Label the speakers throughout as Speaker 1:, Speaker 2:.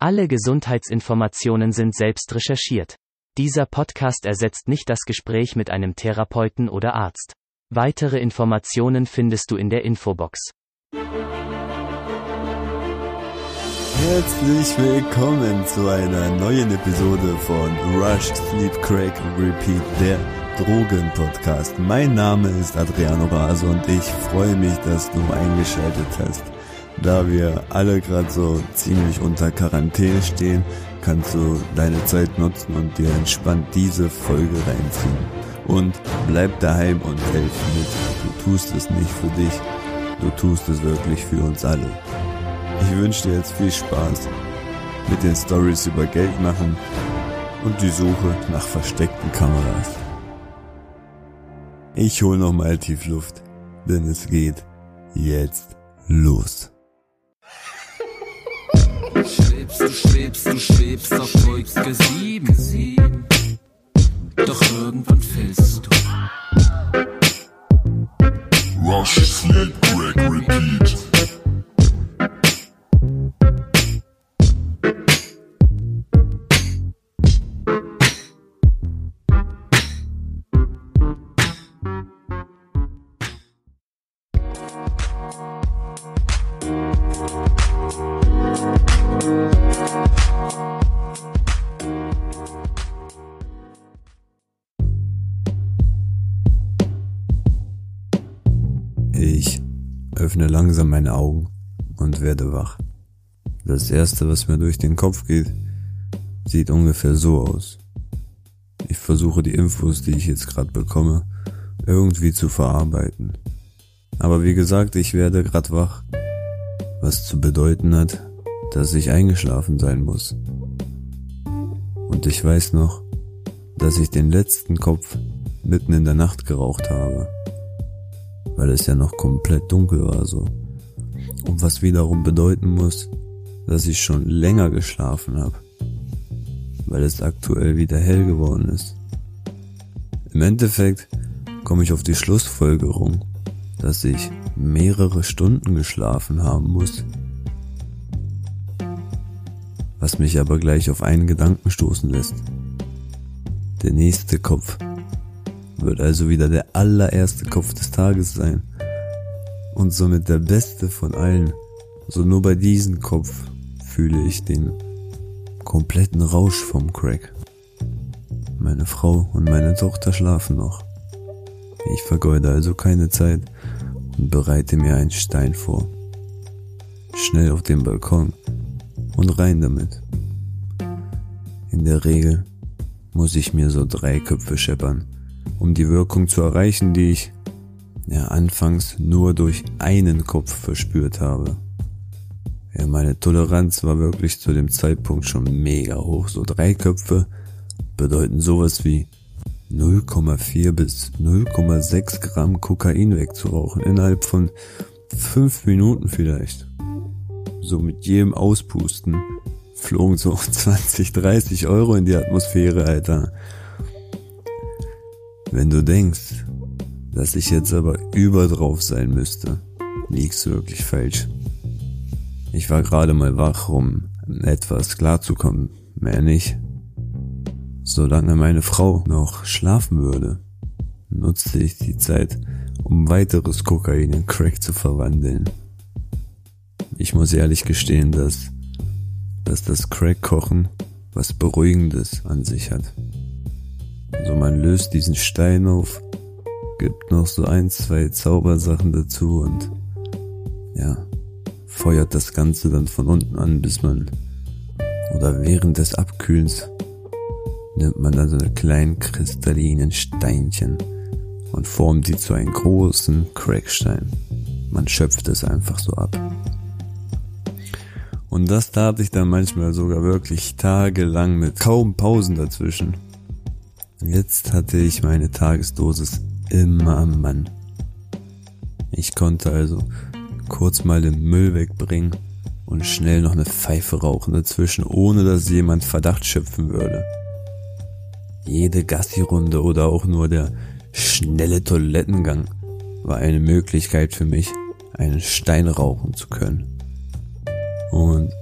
Speaker 1: Alle Gesundheitsinformationen sind selbst recherchiert. Dieser Podcast ersetzt nicht das Gespräch mit einem Therapeuten oder Arzt. Weitere Informationen findest du in der Infobox.
Speaker 2: Herzlich willkommen zu einer neuen Episode von Rush Sleep Crack Repeat, der Drogen-Podcast. Mein Name ist Adriano Rase und ich freue mich, dass du eingeschaltet hast. Da wir alle gerade so ziemlich unter Quarantäne stehen, kannst du deine Zeit nutzen und dir entspannt diese Folge reinziehen. Und bleib daheim und helf mit. Du tust es nicht für dich, du tust es wirklich für uns alle. Ich wünsche dir jetzt viel Spaß mit den Stories über Geld machen und die Suche nach versteckten Kameras. Ich hol noch mal tief Luft, denn es geht jetzt los.
Speaker 3: Schwebst, du schwebst, du schwebst auf Wolke 7. Doch irgendwann fällst du.
Speaker 4: Rush, sleep, crack, repeat.
Speaker 2: Öffne langsam meine Augen und werde wach. Das erste, was mir durch den Kopf geht, sieht ungefähr so aus. Ich versuche die Infos, die ich jetzt gerade bekomme, irgendwie zu verarbeiten. Aber wie gesagt, ich werde grad wach, was zu bedeuten hat, dass ich eingeschlafen sein muss. Und ich weiß noch, dass ich den letzten Kopf mitten in der Nacht geraucht habe weil es ja noch komplett dunkel war so. Und was wiederum bedeuten muss, dass ich schon länger geschlafen habe, weil es aktuell wieder hell geworden ist. Im Endeffekt komme ich auf die Schlussfolgerung, dass ich mehrere Stunden geschlafen haben muss. Was mich aber gleich auf einen Gedanken stoßen lässt. Der nächste Kopf wird also wieder der allererste Kopf des Tages sein. Und somit der beste von allen. So nur bei diesem Kopf fühle ich den kompletten Rausch vom Crack. Meine Frau und meine Tochter schlafen noch. Ich vergeude also keine Zeit und bereite mir einen Stein vor. Schnell auf den Balkon und rein damit. In der Regel muss ich mir so drei Köpfe scheppern um die Wirkung zu erreichen, die ich ja anfangs nur durch einen Kopf verspürt habe. Ja, meine Toleranz war wirklich zu dem Zeitpunkt schon mega hoch. So drei Köpfe bedeuten sowas wie 0,4 bis 0,6 Gramm Kokain wegzurauchen innerhalb von fünf Minuten vielleicht. So mit jedem Auspusten flogen so 20, 30 Euro in die Atmosphäre, Alter. Wenn du denkst, dass ich jetzt aber über drauf sein müsste, liegst du wirklich falsch. Ich war gerade mal wach, um etwas klarzukommen, mehr nicht. Solange meine Frau noch schlafen würde, nutzte ich die Zeit, um weiteres Kokain in Crack zu verwandeln. Ich muss ehrlich gestehen, dass, dass das Crack-Kochen was Beruhigendes an sich hat. So, man löst diesen Stein auf, gibt noch so ein, zwei Zaubersachen dazu und ja, feuert das Ganze dann von unten an, bis man oder während des Abkühlens nimmt man dann so eine kleinen kristallinen Steinchen und formt die zu einem großen Crackstein. Man schöpft es einfach so ab. Und das tat ich dann manchmal sogar wirklich tagelang mit kaum Pausen dazwischen. Jetzt hatte ich meine Tagesdosis immer am Mann. Ich konnte also kurz mal den Müll wegbringen und schnell noch eine Pfeife rauchen dazwischen, ohne dass jemand Verdacht schöpfen würde. Jede Gassi-Runde oder auch nur der schnelle Toilettengang war eine Möglichkeit für mich, einen Stein rauchen zu können. Und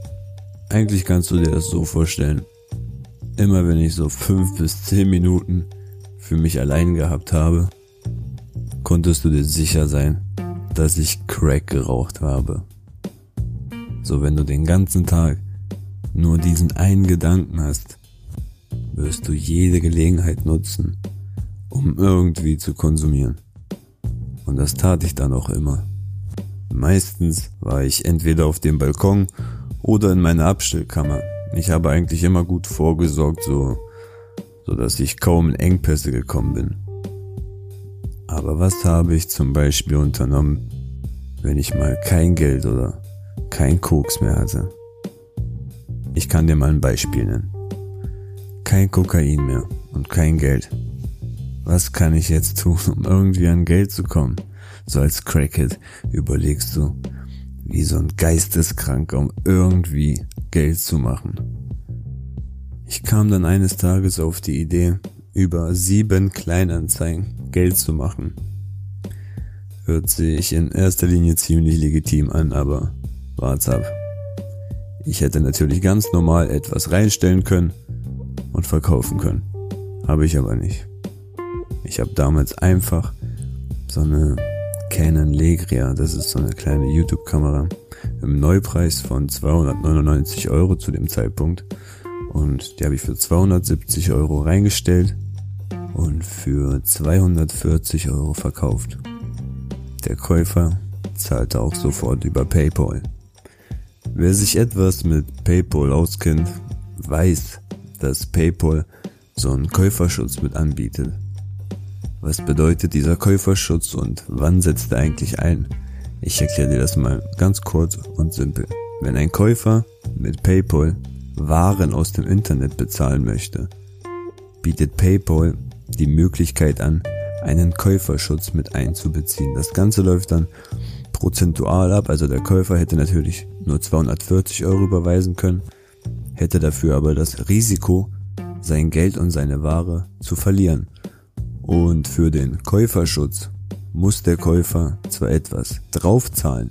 Speaker 2: Eigentlich kannst du dir das so vorstellen. Immer wenn ich so fünf bis zehn Minuten für mich allein gehabt habe, konntest du dir sicher sein, dass ich Crack geraucht habe. So wenn du den ganzen Tag nur diesen einen Gedanken hast, wirst du jede Gelegenheit nutzen, um irgendwie zu konsumieren. Und das tat ich dann auch immer. Meistens war ich entweder auf dem Balkon oder in meiner Abstellkammer. Ich habe eigentlich immer gut vorgesorgt, so, so dass ich kaum in Engpässe gekommen bin. Aber was habe ich zum Beispiel unternommen, wenn ich mal kein Geld oder kein Koks mehr hatte? Ich kann dir mal ein Beispiel nennen. Kein Kokain mehr und kein Geld. Was kann ich jetzt tun, um irgendwie an Geld zu kommen? So als Crackhead überlegst du, wie so ein Geisteskranker, um irgendwie Geld zu machen. Ich kam dann eines Tages auf die Idee, über sieben Kleinanzeigen Geld zu machen. Hört sich in erster Linie ziemlich legitim an, aber wart's ab. Ich hätte natürlich ganz normal etwas reinstellen können und verkaufen können. Habe ich aber nicht. Ich habe damals einfach so eine Canon Legria, das ist so eine kleine YouTube-Kamera, im Neupreis von 299 Euro zu dem Zeitpunkt. Und die habe ich für 270 Euro reingestellt und für 240 Euro verkauft. Der Käufer zahlte auch sofort über PayPal. Wer sich etwas mit PayPal auskennt, weiß, dass PayPal so einen Käuferschutz mit anbietet. Was bedeutet dieser Käuferschutz und wann setzt er eigentlich ein? Ich erkläre dir das mal ganz kurz und simpel. Wenn ein Käufer mit PayPal Waren aus dem Internet bezahlen möchte, bietet PayPal die Möglichkeit an, einen Käuferschutz mit einzubeziehen. Das Ganze läuft dann prozentual ab, also der Käufer hätte natürlich nur 240 Euro überweisen können, hätte dafür aber das Risiko, sein Geld und seine Ware zu verlieren. Und für den Käuferschutz muss der Käufer zwar etwas draufzahlen,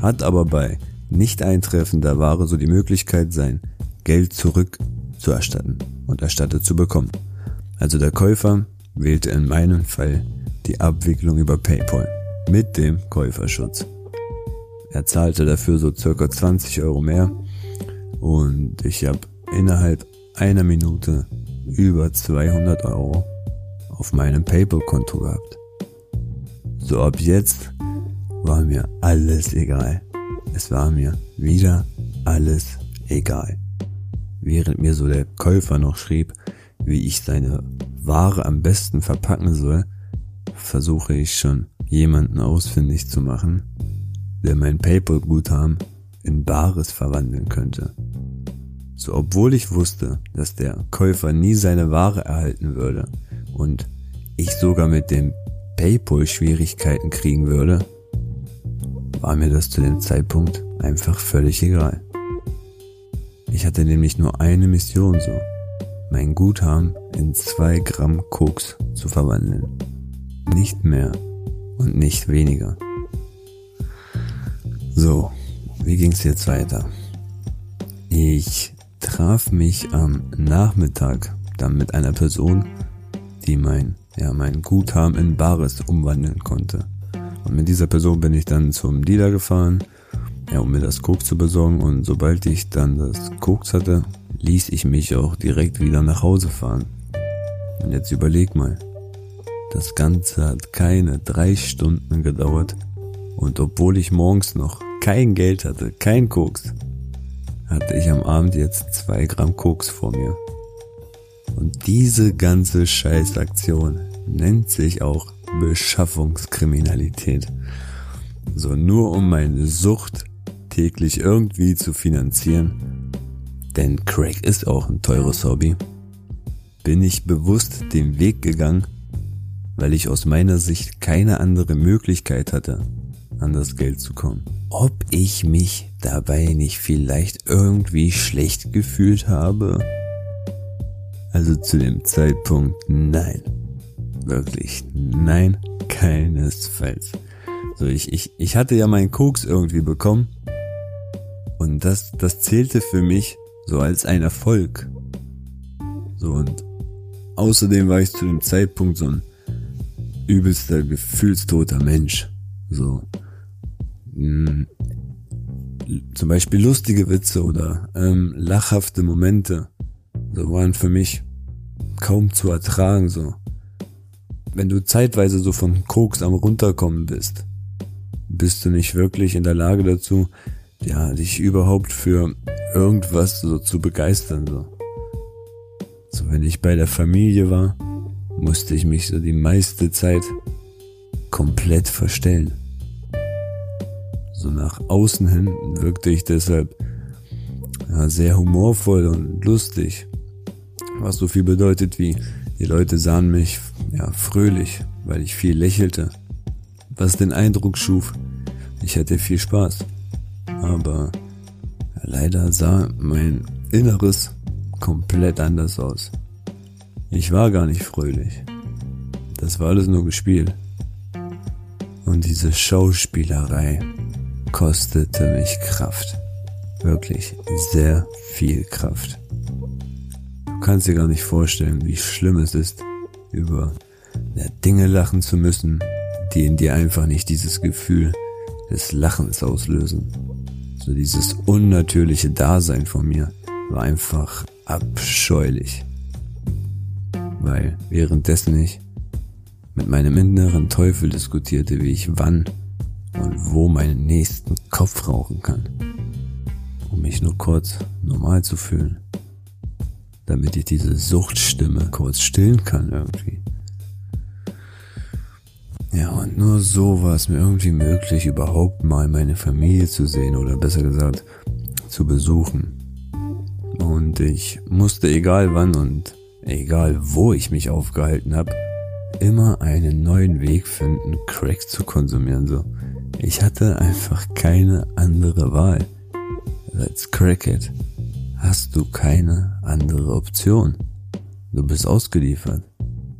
Speaker 2: hat aber bei Nicht-Eintreffen der Ware so die Möglichkeit, sein Geld zurück zu erstatten und erstattet zu bekommen. Also der Käufer wählte in meinem Fall die Abwicklung über PayPal mit dem Käuferschutz. Er zahlte dafür so circa 20 Euro mehr und ich habe innerhalb einer Minute über 200 Euro auf meinem PayPal-Konto gehabt. So ab jetzt war mir alles egal. Es war mir wieder alles egal. Während mir so der Käufer noch schrieb, wie ich seine Ware am besten verpacken soll, versuche ich schon jemanden ausfindig zu machen, der mein PayPal-Guthaben in Bares verwandeln könnte. So obwohl ich wusste, dass der Käufer nie seine Ware erhalten würde und ich sogar mit dem PayPal Schwierigkeiten kriegen würde, war mir das zu dem Zeitpunkt einfach völlig egal. Ich hatte nämlich nur eine Mission so, mein Guthaben in zwei Gramm Koks zu verwandeln. Nicht mehr und nicht weniger. So, wie ging's jetzt weiter? Ich traf mich am Nachmittag dann mit einer Person, die mein ja, mein Guthaben in Bares umwandeln konnte. Und mit dieser Person bin ich dann zum Dealer gefahren, ja, um mir das Koks zu besorgen. Und sobald ich dann das Koks hatte, ließ ich mich auch direkt wieder nach Hause fahren. Und jetzt überleg mal. Das Ganze hat keine drei Stunden gedauert. Und obwohl ich morgens noch kein Geld hatte, kein Koks, hatte ich am Abend jetzt zwei Gramm Koks vor mir. Und diese ganze Scheißaktion nennt sich auch Beschaffungskriminalität. So nur um meine Sucht täglich irgendwie zu finanzieren, denn Crack ist auch ein teures Hobby, bin ich bewusst den Weg gegangen, weil ich aus meiner Sicht keine andere Möglichkeit hatte, an das Geld zu kommen. Ob ich mich dabei nicht vielleicht irgendwie schlecht gefühlt habe? Also zu dem Zeitpunkt nein. Wirklich nein, keinesfalls. So, ich, ich, ich hatte ja meinen Koks irgendwie bekommen Und das, das zählte für mich so als ein Erfolg. So und außerdem war ich zu dem Zeitpunkt so ein übelster gefühlstoter Mensch. So mh, zum Beispiel lustige Witze oder ähm, lachhafte Momente so waren für mich kaum zu ertragen so. Wenn du zeitweise so von Koks am runterkommen bist, bist du nicht wirklich in der Lage dazu, ja, dich überhaupt für irgendwas so zu begeistern so. So wenn ich bei der Familie war, musste ich mich so die meiste Zeit komplett verstellen. So nach außen hin wirkte ich deshalb ja, sehr humorvoll und lustig. Was so viel bedeutet wie, die Leute sahen mich ja fröhlich, weil ich viel lächelte. Was den Eindruck schuf, ich hätte viel Spaß. Aber leider sah mein Inneres komplett anders aus. Ich war gar nicht fröhlich. Das war alles nur gespielt. Und diese Schauspielerei kostete mich Kraft. Wirklich sehr viel Kraft. Kannst dir gar nicht vorstellen, wie schlimm es ist, über Dinge lachen zu müssen, die in dir einfach nicht dieses Gefühl des Lachens auslösen. So dieses unnatürliche Dasein von mir war einfach abscheulich. Weil währenddessen ich mit meinem inneren Teufel diskutierte, wie ich wann und wo meinen nächsten Kopf rauchen kann, um mich nur kurz normal zu fühlen, damit ich diese Suchtstimme kurz stillen kann irgendwie. Ja, und nur so war es mir irgendwie möglich, überhaupt mal meine Familie zu sehen oder besser gesagt zu besuchen. Und ich musste egal wann und egal wo ich mich aufgehalten habe, immer einen neuen Weg finden, Crack zu konsumieren. So, ich hatte einfach keine andere Wahl. Als Crackhead hast du keine andere Option. Du bist ausgeliefert.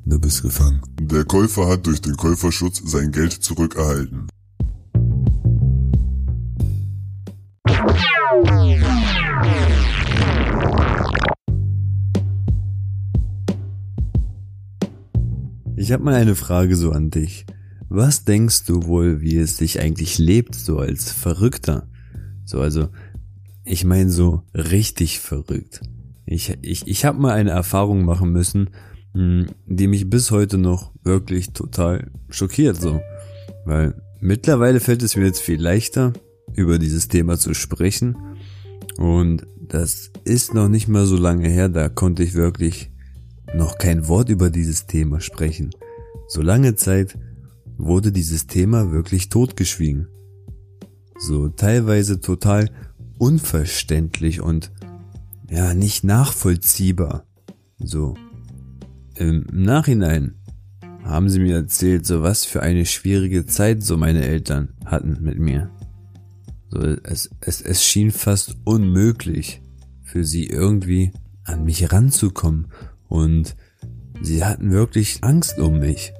Speaker 2: Du bist gefangen.
Speaker 4: Der Käufer hat durch den Käuferschutz sein Geld zurückerhalten.
Speaker 2: Ich habe mal eine Frage so an dich. Was denkst du wohl, wie es sich eigentlich lebt, so als Verrückter? So, also, ich meine so richtig verrückt. Ich, ich, ich habe mal eine Erfahrung machen müssen, hm, die mich bis heute noch wirklich total schockiert, so. Weil mittlerweile fällt es mir jetzt viel leichter, über dieses Thema zu sprechen. Und das ist noch nicht mal so lange her, da konnte ich wirklich noch kein Wort über dieses Thema sprechen. So lange Zeit wurde dieses Thema wirklich totgeschwiegen. So teilweise total unverständlich und ja, nicht nachvollziehbar. So. Im Nachhinein haben sie mir erzählt, so was für eine schwierige Zeit so meine Eltern hatten mit mir. So, es, es, es schien fast unmöglich für sie irgendwie an mich ranzukommen und sie hatten wirklich Angst um mich,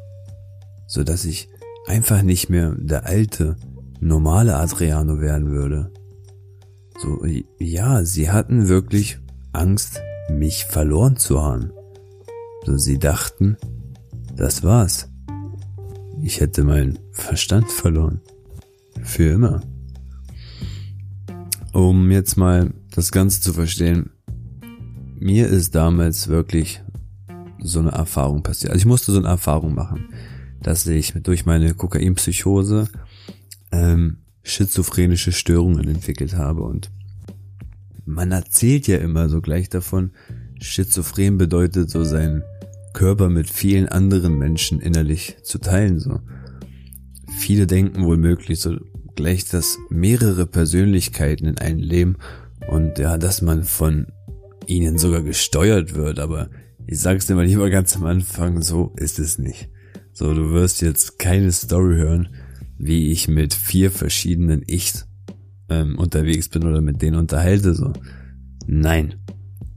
Speaker 2: so dass ich einfach nicht mehr der alte, normale Adriano werden würde. So, ja, sie hatten wirklich Angst, mich verloren zu haben. So, sie dachten, das war's. Ich hätte meinen Verstand verloren. Für immer. Um jetzt mal das Ganze zu verstehen, mir ist damals wirklich so eine Erfahrung passiert. Also ich musste so eine Erfahrung machen, dass ich durch meine Kokainpsychose ähm, schizophrenische Störungen entwickelt habe und man erzählt ja immer so gleich davon, schizophren bedeutet so seinen Körper mit vielen anderen Menschen innerlich zu teilen so. Viele denken wohl möglich so gleich, dass mehrere Persönlichkeiten in einem leben und ja, dass man von ihnen sogar gesteuert wird, aber ich sag's dir mal lieber ganz am Anfang, so ist es nicht. So, du wirst jetzt keine Story hören, wie ich mit vier verschiedenen Ichs ähm, unterwegs bin oder mit denen unterhalte, so. Nein.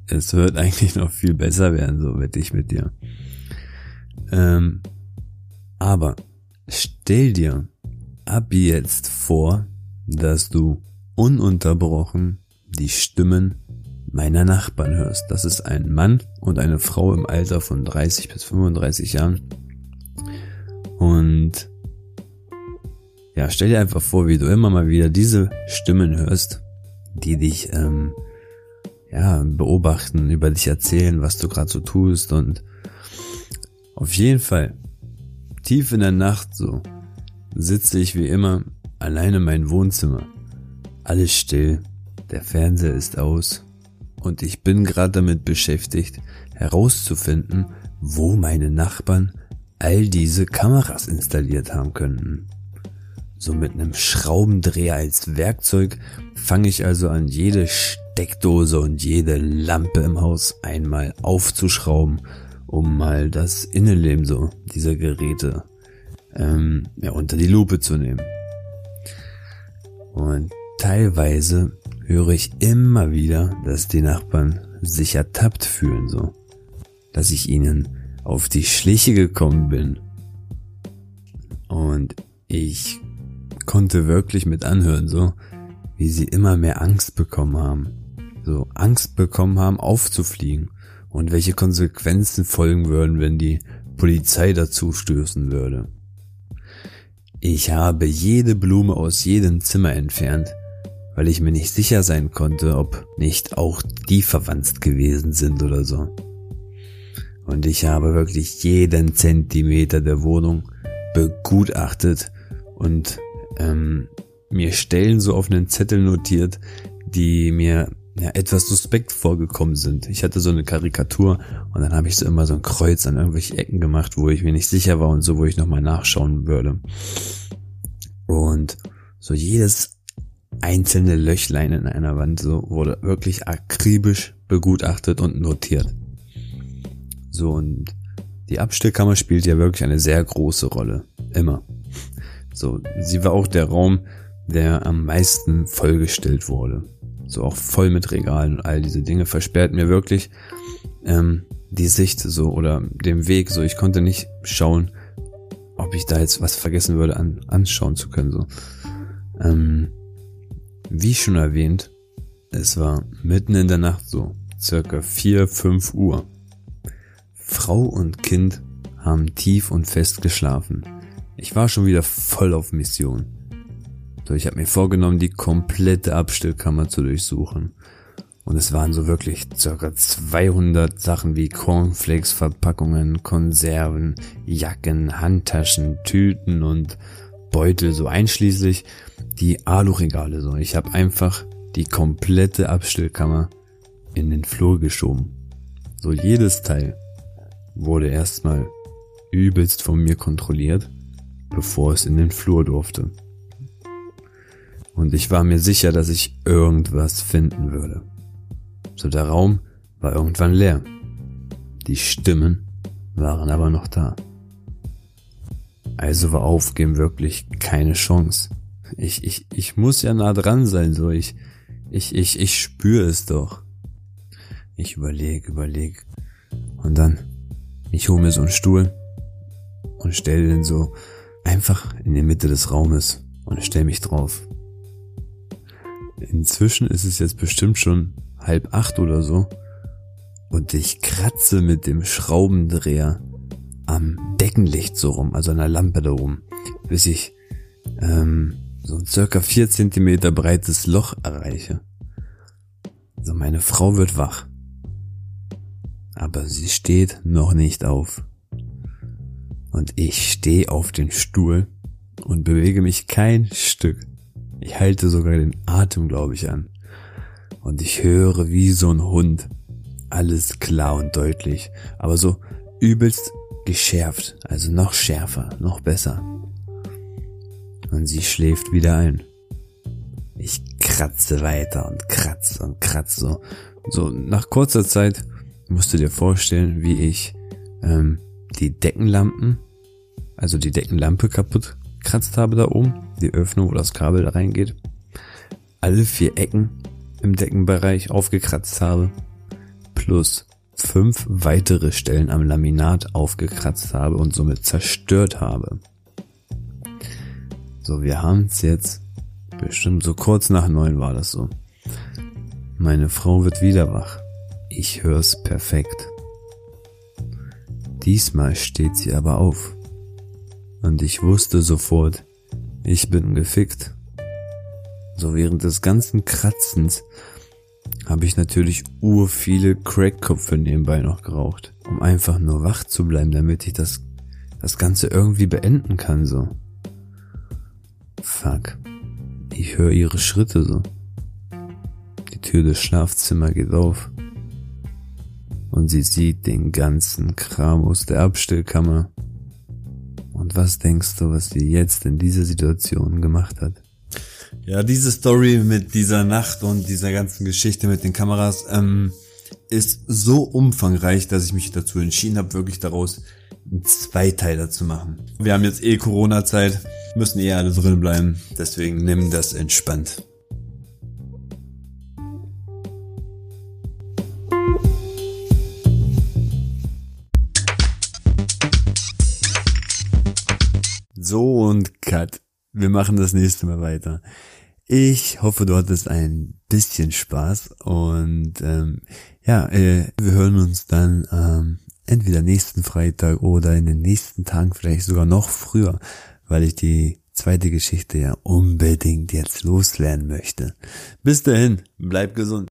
Speaker 2: Es wird eigentlich noch viel besser werden, so wette ich mit dir. Ähm, aber stell dir ab jetzt vor, dass du ununterbrochen die Stimmen meiner Nachbarn hörst. Das ist ein Mann und eine Frau im Alter von 30 bis 35 Jahren. Und ja, stell dir einfach vor, wie du immer mal wieder diese Stimmen hörst, die dich ähm, ja beobachten, über dich erzählen, was du gerade so tust und auf jeden Fall tief in der Nacht so sitze ich wie immer alleine in meinem Wohnzimmer. Alles still, der Fernseher ist aus und ich bin gerade damit beschäftigt, herauszufinden, wo meine Nachbarn all diese Kameras installiert haben könnten. So mit einem Schraubendreher als Werkzeug fange ich also an, jede Steckdose und jede Lampe im Haus einmal aufzuschrauben, um mal das Innenleben so dieser Geräte ähm, ja, unter die Lupe zu nehmen. Und teilweise höre ich immer wieder, dass die Nachbarn sich ertappt fühlen, so. Dass ich ihnen auf die Schliche gekommen bin. Und ich konnte wirklich mit anhören, so, wie sie immer mehr Angst bekommen haben. So, Angst bekommen haben, aufzufliegen. Und welche Konsequenzen folgen würden, wenn die Polizei dazu stößen würde. Ich habe jede Blume aus jedem Zimmer entfernt, weil ich mir nicht sicher sein konnte, ob nicht auch die verwandt gewesen sind oder so. Und ich habe wirklich jeden Zentimeter der Wohnung begutachtet und ähm, mir Stellen so auf einen Zettel notiert, die mir ja, etwas suspekt vorgekommen sind. Ich hatte so eine Karikatur und dann habe ich so immer so ein Kreuz an irgendwelche Ecken gemacht, wo ich mir nicht sicher war und so, wo ich nochmal nachschauen würde. Und so jedes einzelne Löchlein in einer Wand so wurde wirklich akribisch begutachtet und notiert. So und die Abstellkammer spielt ja wirklich eine sehr große Rolle. Immer. So, sie war auch der Raum, der am meisten vollgestellt wurde. So auch voll mit Regalen und all diese Dinge versperrt mir wirklich ähm, die Sicht so oder den Weg. So, ich konnte nicht schauen, ob ich da jetzt was vergessen würde, an, anschauen zu können. So. Ähm, wie schon erwähnt, es war mitten in der Nacht so, circa 4, 5 Uhr. Frau und Kind haben tief und fest geschlafen. Ich war schon wieder voll auf Mission. So, ich habe mir vorgenommen, die komplette Abstellkammer zu durchsuchen. Und es waren so wirklich circa 200 Sachen wie Cornflakes, Verpackungen, Konserven, Jacken, Handtaschen, Tüten und Beutel, so einschließlich die Aluregale. So, ich habe einfach die komplette Abstellkammer in den Flur geschoben. So jedes Teil wurde erstmal übelst von mir kontrolliert, bevor es in den Flur durfte. Und ich war mir sicher, dass ich irgendwas finden würde. So der Raum war irgendwann leer. Die Stimmen waren aber noch da. Also war Aufgeben wirklich keine Chance. Ich, ich, ich muss ja nah dran sein, so ich, ich, ich, ich spüre es doch. Ich überleg, überleg. Und dann, ich hole mir so einen Stuhl und stelle den so einfach in die Mitte des Raumes und stell mich drauf. Inzwischen ist es jetzt bestimmt schon halb acht oder so und ich kratze mit dem Schraubendreher am Deckenlicht so rum, also an der Lampe da rum, bis ich ähm, so ein circa vier Zentimeter breites Loch erreiche. So meine Frau wird wach. Aber sie steht noch nicht auf. Und ich stehe auf den Stuhl und bewege mich kein Stück. Ich halte sogar den Atem, glaube ich, an. Und ich höre wie so ein Hund. Alles klar und deutlich. Aber so übelst geschärft, also noch schärfer, noch besser. Und sie schläft wieder ein. Ich kratze weiter und kratze und kratze so. So, nach kurzer Zeit musst du dir vorstellen, wie ich ähm, die Deckenlampen, also die Deckenlampe kaputt kratzt habe da oben, die Öffnung, wo das Kabel da reingeht, alle vier Ecken im Deckenbereich aufgekratzt habe, plus fünf weitere Stellen am Laminat aufgekratzt habe und somit zerstört habe. So, wir haben es jetzt Bestimmt so kurz nach neun war das so. Meine Frau wird wieder wach. Ich hör's perfekt. Diesmal steht sie aber auf. Und ich wusste sofort, ich bin gefickt. So während des ganzen Kratzens habe ich natürlich ur viele Crackköpfe nebenbei noch geraucht, um einfach nur wach zu bleiben, damit ich das, das Ganze irgendwie beenden kann, so. Fuck. Ich höre ihre Schritte so. Die Tür des Schlafzimmers geht auf. Und sie sieht den ganzen Kram aus der Abstellkammer. Und was denkst du, was sie jetzt in dieser Situation gemacht hat?
Speaker 5: Ja, diese Story mit dieser Nacht und dieser ganzen Geschichte mit den Kameras ähm, ist so umfangreich, dass ich mich dazu entschieden habe, wirklich daraus einen Zweiteiler zu machen. Wir haben jetzt eh Corona-Zeit, müssen eh alle drin bleiben, deswegen nimm das entspannt.
Speaker 2: Cut. Wir machen das nächste Mal weiter. Ich hoffe, du hattest ein bisschen Spaß und ähm, ja, äh, wir hören uns dann ähm, entweder nächsten Freitag oder in den nächsten Tagen vielleicht sogar noch früher, weil ich die zweite Geschichte ja unbedingt jetzt loslernen möchte. Bis dahin, bleib gesund.